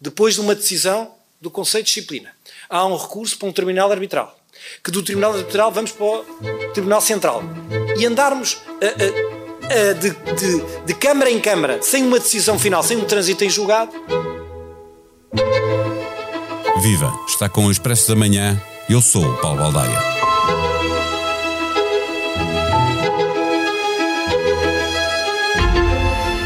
depois de uma decisão do Conselho de Disciplina, há um recurso para um terminal arbitral, que do Tribunal Arbitral vamos para o Tribunal Central e andarmos a, a, a, de, de, de Câmara em Câmara, sem uma decisão final, sem um trânsito em julgado. Viva! Está com o Expresso da Manhã. Eu sou o Paulo Baldaia.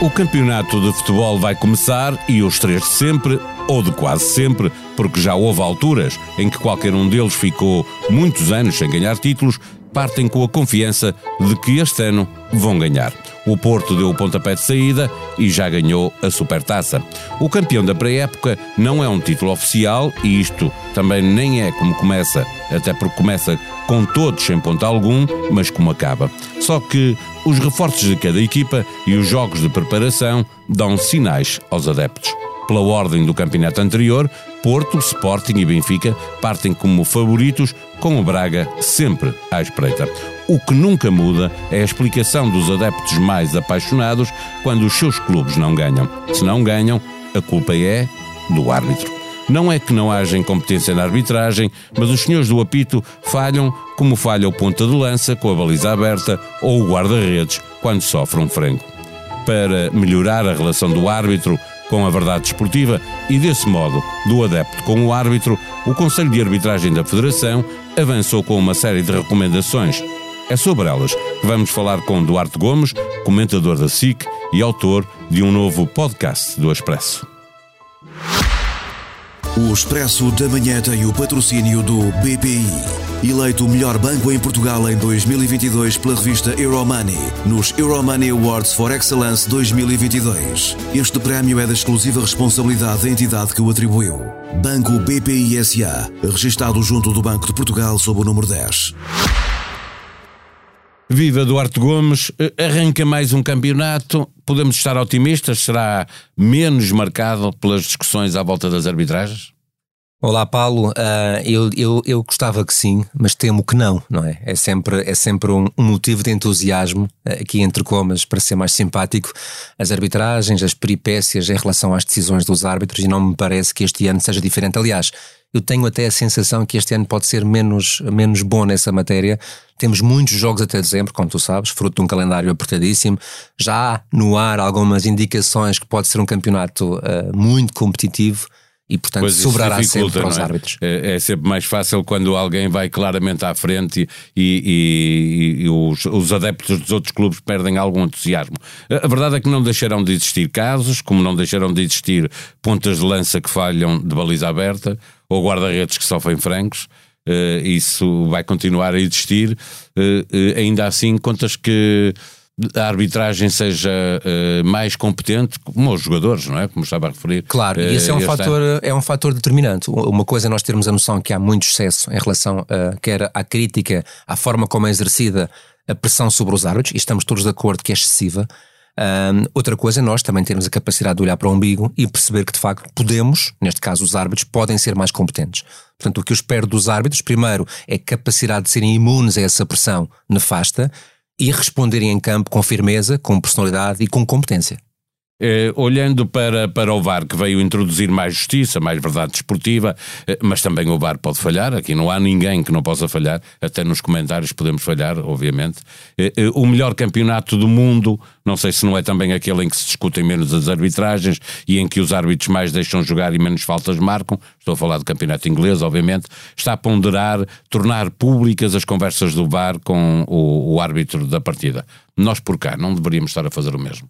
O campeonato de futebol vai começar e os três de sempre, ou de quase sempre, porque já houve alturas em que qualquer um deles ficou muitos anos sem ganhar títulos, partem com a confiança de que este ano vão ganhar. O Porto deu o pontapé de saída e já ganhou a Supertaça. O campeão da pré-época não é um título oficial e isto também nem é como começa, até porque começa com todos sem ponto algum, mas como acaba. Só que os reforços de cada equipa e os jogos de preparação dão sinais aos adeptos. Pela ordem do campeonato anterior, Porto, Sporting e Benfica partem como favoritos, com o Braga sempre à espreita. O que nunca muda é a explicação dos adeptos mais apaixonados quando os seus clubes não ganham. Se não ganham, a culpa é do árbitro. Não é que não haja incompetência na arbitragem, mas os senhores do apito falham como falha o ponta de lança com a baliza aberta ou o guarda-redes quando sofre um frango. Para melhorar a relação do árbitro com a verdade desportiva e, desse modo, do adepto com o árbitro, o Conselho de Arbitragem da Federação avançou com uma série de recomendações. É sobre elas que vamos falar com Duarte Gomes, comentador da SIC e autor de um novo podcast do Expresso. O Expresso da Manhã tem o patrocínio do BPI. Eleito o melhor banco em Portugal em 2022 pela revista Euromoney, nos Euromoney Awards for Excellence 2022. Este prémio é da exclusiva responsabilidade da entidade que o atribuiu. Banco BPI SA, registado junto do Banco de Portugal sob o número 10. Viva Duarte Gomes, arranca mais um campeonato. Podemos estar otimistas? Será menos marcado pelas discussões à volta das arbitragens? Olá Paulo, uh, eu, eu, eu gostava que sim, mas temo que não, não é? É sempre, é sempre um, um motivo de entusiasmo, uh, aqui entre comas, para ser mais simpático, as arbitragens, as peripécias em relação às decisões dos árbitros e não me parece que este ano seja diferente. Aliás, eu tenho até a sensação que este ano pode ser menos, menos bom nessa matéria. Temos muitos jogos até dezembro, como tu sabes, fruto de um calendário apertadíssimo. Já há no ar algumas indicações que pode ser um campeonato uh, muito competitivo e, portanto, pois sobrará sempre para os é? árbitros. É, é, sempre mais fácil quando alguém vai claramente à frente e, e, e os, os, adeptos dos outros clubes perdem algum entusiasmo. A verdade é que não deixarão de existir casos, como não deixarão de existir pontas de lança que falham de baliza aberta ou guarda-redes que sofrem francos. Uh, isso vai continuar a existir. Uh, uh, ainda assim, contas que a arbitragem seja uh, mais competente, como os jogadores, não é? Como estava a referir. Claro, e esse é um, fator, é um fator determinante. Uma coisa é nós termos a noção que há muito excesso em relação uh, quer à crítica, à forma como é exercida a pressão sobre os árbitros, e estamos todos de acordo que é excessiva. Um, outra coisa é nós também termos a capacidade de olhar para o umbigo e perceber que de facto podemos, neste caso os árbitros, podem ser mais competentes. Portanto, o que eu espero dos árbitros, primeiro, é capacidade de serem imunes a essa pressão nefasta e responderem em campo com firmeza, com personalidade e com competência. Eh, olhando para, para o VAR, que veio introduzir mais justiça, mais verdade desportiva, eh, mas também o VAR pode falhar, aqui não há ninguém que não possa falhar, até nos comentários podemos falhar, obviamente. Eh, eh o melhor campeonato do mundo, não sei se não é também aquele em que se discutem menos as arbitragens e em que os árbitros mais deixam jogar e menos faltas marcam, estou a falar do campeonato inglês, obviamente, está a ponderar tornar públicas as conversas do VAR com o, o árbitro da partida. Nós por cá não deveríamos estar a fazer o mesmo.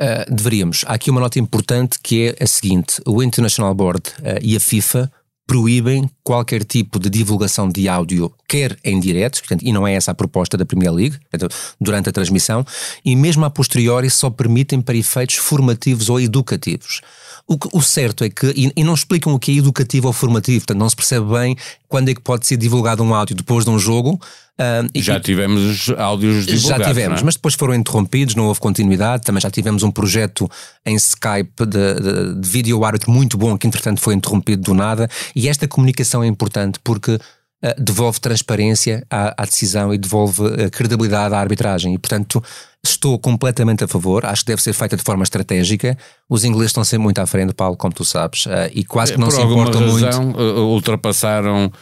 Uh, deveríamos. Há aqui uma nota importante que é a seguinte: o International Board uh, e a FIFA proíbem qualquer tipo de divulgação de áudio, quer em direto, portanto, e não é essa a proposta da Premier League, durante a transmissão, e mesmo a posteriori só permitem para efeitos formativos ou educativos. O, o certo é que, e, e, não explicam o que é educativo ou formativo, portanto não se percebe bem quando é que pode ser divulgado um áudio depois de um jogo. Uh, já e, tivemos áudios divulgados. Já tivemos, é? mas depois foram interrompidos, não houve continuidade. Também já tivemos um projeto em Skype de, de, de vídeo árbitro muito bom, que entretanto foi interrompido do nada. E esta comunicação é importante porque uh, devolve transparência à, à, decisão e devolve uh, credibilidade à arbitragem. E, portanto, estou completamente a favor. Acho que deve ser feita de forma estratégica. Os ingleses estão sempre muito à frente, Paulo, como tu sabes, uh, e quase que não Por se importam razão, muito. ultrapassaram eh,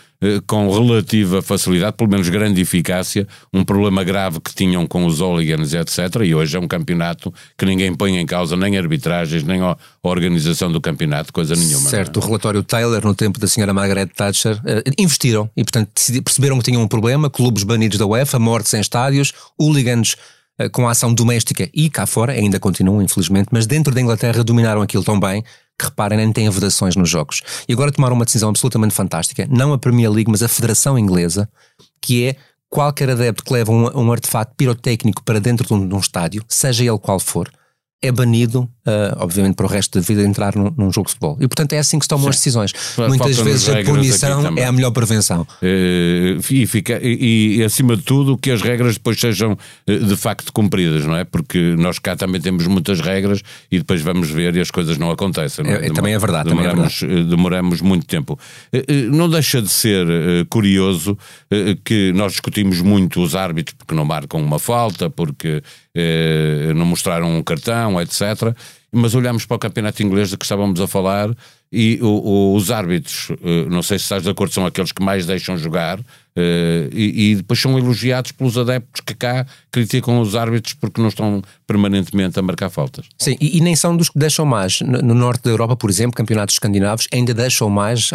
com relativa facilidade, pelo menos grande eficácia, um problema grave que tinham com os hooligans, etc. E hoje é um campeonato que ninguém põe em causa nem arbitragens, nem a organização do campeonato, coisa nenhuma. Certo, é? o relatório Taylor, no tempo da senhora Margaret Thatcher, eh, investiram e, portanto, perceberam que tinham um problema, clubes banidos da UEFA, mortes em estádios, hooligans eh, com a ação doméstica e cá fora, ainda continuam, infelizmente, mas dentro da Inglaterra dominaram aquilo tão bem que reparem, nem têm vedações nos jogos. E agora tomaram uma decisão absolutamente fantástica, não a Premier League, mas a Federação Inglesa, que é qualquer adepto que leva um, um artefato pirotécnico para dentro de um, de um estádio, seja ele qual for, é banido, uh, obviamente, para o resto da vida entrar num, num, jogo de futebol. E, portanto, é assim que se tomam Sim. as decisões. Muitas vezes a punição é a melhor prevenção. Uh, e, fica, e, e, acima de tudo, que as regras depois sejam eh, de facto cumpridas, não é? Porque nós cá também temos muitas regras e depois vamos ver e as coisas não acontecem. Não é? É, também é verdade. Demoramos, também é verdade. demoramos muito tempo. Não deixa de ser curioso que nós discutimos muito os árbitros porque não marcam uma falta, porque não mostraram um cartão, etc. Mas olhamos para o campeonato inglês de que estávamos a falar e o, o, os árbitros, eh, não sei se estás de acordo, são aqueles que mais deixam jogar eh, e, e, depois são elogiados pelos adeptos que cá criticam os árbitros porque não estão permanentemente a marcar faltas. Sim, e, e nem são dos que deixam mais. No, no, norte da Europa, por exemplo, campeonatos escandinavos ainda deixam mais,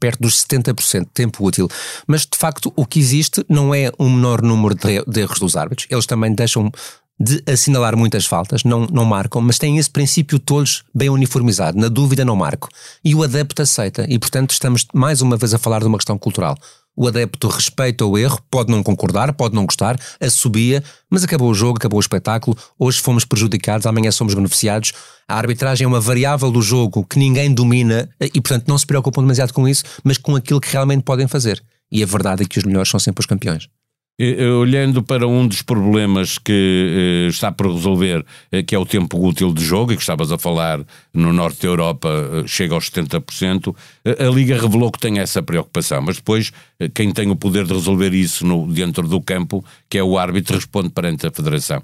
perto dos 70% de tempo útil. Mas de facto o que existe não é um menor número de, de erros dos árbitros, eles também deixam de assinalar muitas faltas, não, não marcam, mas têm esse princípio todos bem uniformizado. Na dúvida, não marco. E o adepto aceita. E, portanto, estamos mais uma vez a falar de uma questão cultural. O adepto respeita o erro, pode não concordar, pode não gostar, assobia, mas acabou o jogo, acabou o espetáculo. Hoje fomos prejudicados, amanhã somos beneficiados. A arbitragem é uma variável do jogo que ninguém domina e, portanto, não se preocupam demasiado com isso, mas com aquilo que realmente podem fazer. E a verdade é que os melhores são sempre os campeões. Olhando para um dos problemas que eh, está por resolver, eh, que é o tempo útil de jogo, e que estavas a falar no norte da Europa, eh, chega aos 70%, a Liga revelou que tem essa preocupação, mas depois quem tem o poder de resolver isso no, dentro do campo, que é o árbitro, responde perante a Federação.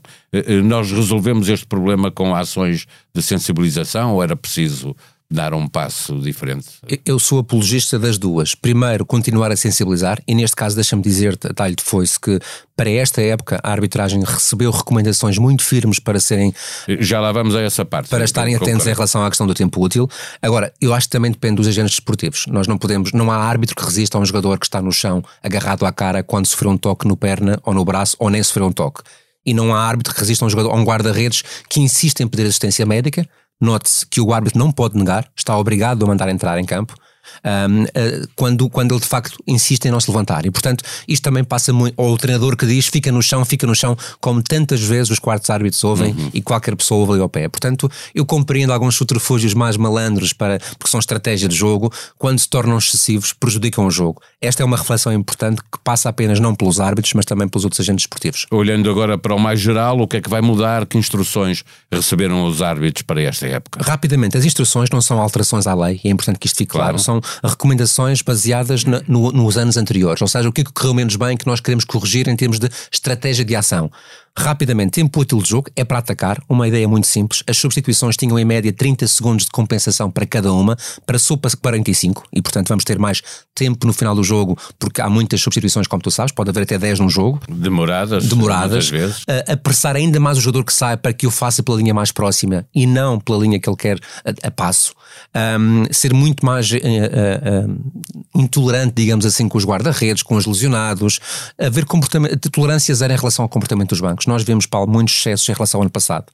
Nós resolvemos este problema com ações de sensibilização ou era preciso dar um passo diferente? Eu sou apologista das duas. Primeiro, continuar a sensibilizar, e neste caso deixa-me dizer, talho de foice, que para esta época a arbitragem recebeu recomendações muito firmes para serem... Já lá vamos a essa parte. Para estarem atentos em relação à questão do tempo útil. Agora, eu acho que também depende dos agentes desportivos. Nós não podemos, não há árbitro que resista a um jogador que está no chão, agarrado à cara, quando sofreu um toque no perna ou no braço, ou nem sofreu um toque. E não há árbitro que resista a um, jogador, a um guarda-redes que insiste em pedir assistência médica, Note-se que o árbitro não pode negar, está obrigado a mandar entrar em campo um, uh, quando, quando ele de facto insiste em não se levantar. E portanto, isto também passa muito. Ou o treinador que diz fica no chão, fica no chão, como tantas vezes os quartos árbitros ouvem uhum. e qualquer pessoa ouve ali ao pé. Portanto, eu compreendo alguns subterfúgios mais malandros para, porque são estratégia de jogo, quando se tornam excessivos, prejudicam o jogo. Esta é uma reflexão importante que passa apenas não pelos árbitros, mas também pelos outros agentes esportivos. Olhando agora para o mais geral, o que é que vai mudar? Que instruções receberam os árbitros para esta época? Rapidamente, as instruções não são alterações à lei, e é importante que isto fique claro, claro são recomendações baseadas na, no, nos anos anteriores, ou seja, o que é que correu menos bem que nós queremos corrigir em termos de estratégia de ação. Rapidamente, tempo útil de jogo é para atacar, uma ideia muito simples. As substituições tinham em média 30 segundos de compensação para cada uma, para sopa 45, e portanto vamos ter mais tempo no final do jogo, porque há muitas substituições, como tu sabes, pode haver até 10 num jogo. Demoradas. Demoradas. Vezes. A, apressar ainda mais o jogador que sai para que o faça pela linha mais próxima e não pela linha que ele quer a, a passo. Um, ser muito mais uh, uh, uh, intolerante, digamos assim, com os guarda-redes, com os lesionados, haver comportamento, tolerância zero em relação ao comportamento dos bancos nós vemos, Paulo, muitos excessos em relação ao ano passado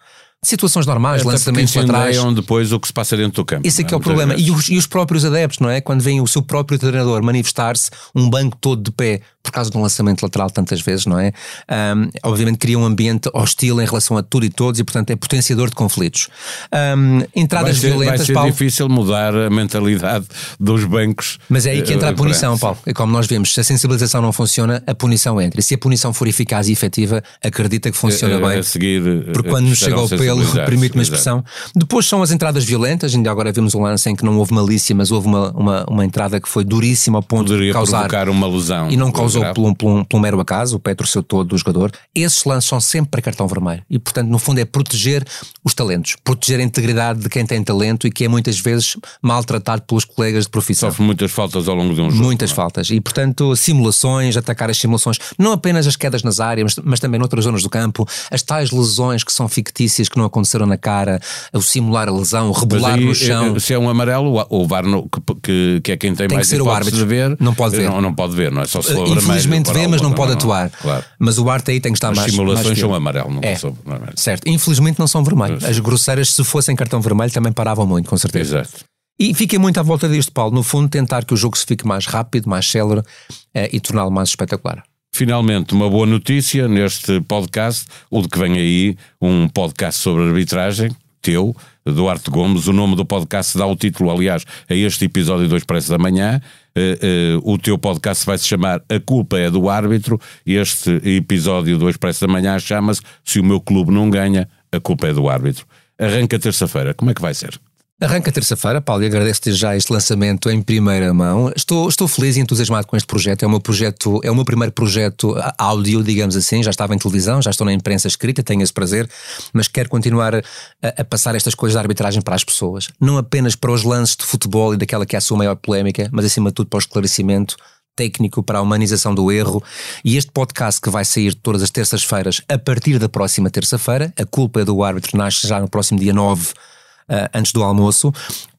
situações normais, Até lançamentos laterais. depois o que se passa dentro do campo. Esse é que é, é o problema. E os, e os, próprios adeptos, não é? Quando vem o seu próprio treinador manifestar-se, um banco todo de pé por causa de um lançamento lateral tantas vezes, não é? Um, obviamente cria um ambiente hostil em relação a tudo e todos e, portanto, é potenciador de conflitos. Um, entradas vai ser, violentas. Vai ser Paulo, difícil mudar a mentalidade dos bancos. Mas é aí que entra a eh, punição, Paulo. E como nós vemos, se a sensibilização não funciona, a punição entra. E se a punição for eficaz e efetiva, acredita que funciona a, bem. A seguir, porque quando nos chega ao ele, permite-me a expressão. Depois são as entradas violentas, ainda agora vimos um lance em que não houve malícia, mas houve uma, uma, uma entrada que foi duríssima ao ponto Poderia de causar. provocar uma lesão. E não causou por um, por, um, por um mero acaso, o pé torceu todo do jogador. Esses lances são sempre para cartão vermelho. E, portanto, no fundo, é proteger os talentos, proteger a integridade de quem tem talento e que é muitas vezes maltratado pelos colegas de profissão. Sofre muitas faltas ao longo de um jogo. Muitas não é? faltas. E, portanto, simulações, atacar as simulações, não apenas as quedas nas áreas, mas, mas também noutras zonas do campo, as tais lesões que são fictícias, que não aconteceram na cara, o simular a lesão, o rebolar aí, no chão. eh, se é um amarelo, o VAR, que, que, que é quem tem, Tem que mais ser o árbitro. de ver, Não pode ver. Não, não pode ver, não é só se for vermelho, Infelizmente vê, mas não pode atuar. Claro. Mas o Arte aí tem que estar As mais. simulações mais são amarelo, não É. são vermelho. Certo. Infelizmente não são vermelhos. As grosseiras, se fossem cartão vermelho, também paravam muito, com certeza. Exato. E fiquei muito à volta disto, Paulo. No fundo, tentar que o jogo se fique mais rápido, mais célere eh, e torná-lo mais espetacular. Finalmente, uma boa notícia neste podcast, o de que vem aí, um podcast sobre arbitragem, teu, Duarte Gomes. O nome do podcast dá o título, aliás, a este episódio do Expresso da Manhã. Eh, eh, o teu podcast vai se chamar A Culpa é do Árbitro. Este episódio do Expresso da Manhã chama-se Se o meu clube não ganha, a culpa é do árbitro. Arranca terça-feira. Como é que vai ser? Arranca terça-feira, Paulo, e agradeço-te já este lançamento em primeira mão. Estou, estou feliz e entusiasmado com este projeto. É o meu projeto, é o meu primeiro projeto a- áudio, digamos assim. Já estava em televisão, já estou na imprensa escrita, tenho esse prazer, mas quero continuar a, a passar estas coisas da arbitragem para as pessoas. Não apenas para os lances de futebol e daquela que é a sua maior polémica, mas acima de tudo para o esclarecimento técnico para a humanização do erro e este podcast que vai sair todas as terças-feiras a partir da próxima terça-feira, a culpa é do árbitro nasce já no próximo dia 9 uh, antes do almoço,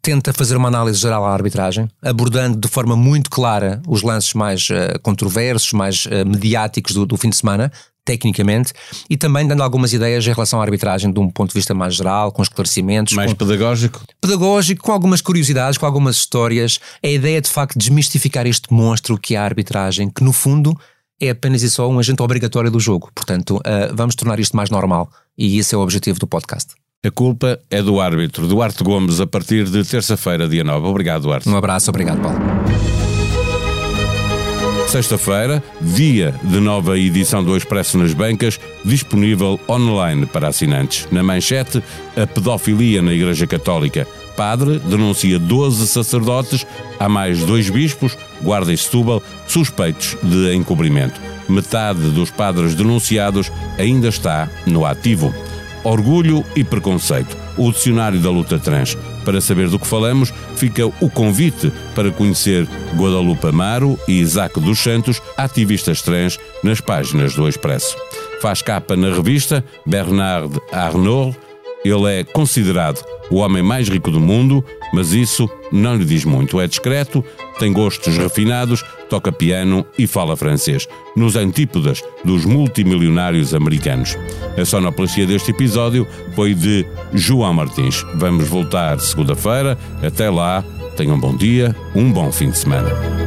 tenta fazer uma análise geral à arbitragem, abordando de forma muito clara os lances mais uh, controversos, mais uh, mediáticos do, do fim de semana, tecnicamente, e também dando algumas ideias em relação à arbitragem de um ponto de vista mais geral, com esclarecimentos, Mais com pedagógico? pedagógico, com algumas curiosidades, com algumas histórias. A ideia é de facto desmistificar este monstro que é a arbitragem, que no fundo é apenas e só um agente obrigatório do jogo. Portanto, uh, vamos tornar isto mais normal. E esse é o objetivo do podcast. A culpa é do árbitro. Duarte Gomes, a partir de terça-feira, dia 9. Obrigado, Duarte. Um abraço, obrigado, Paulo. Sexta-feira, dia de nova edição do Expresso nas Bancas, disponível online para assinantes. Na manchete, a pedofilia na Igreja Católica. Padre denuncia 12 sacerdotes, há mais dois bispos, guarda e Setúbal, suspeitos de encobrimento. Metade dos padres denunciados ainda está no ativo. Orgulho e preconceito. O dicionário da luta trans. Para saber do que falamos, fica o convite para conhecer Guadalupe Amaro e Isaac dos Santos, ativistas trans, nas páginas do Expresso. Faz capa na revista Bernard Arnault. Ele é considerado o homem mais rico do mundo, mas isso não lhe diz muito. É discreto, tem gostos refinados, toca piano e fala francês, nos antípodas dos multimilionários americanos. A sonoplastia deste episódio foi de João Martins. Vamos voltar segunda-feira. Até lá, tenham um bom dia, um bom fim de semana.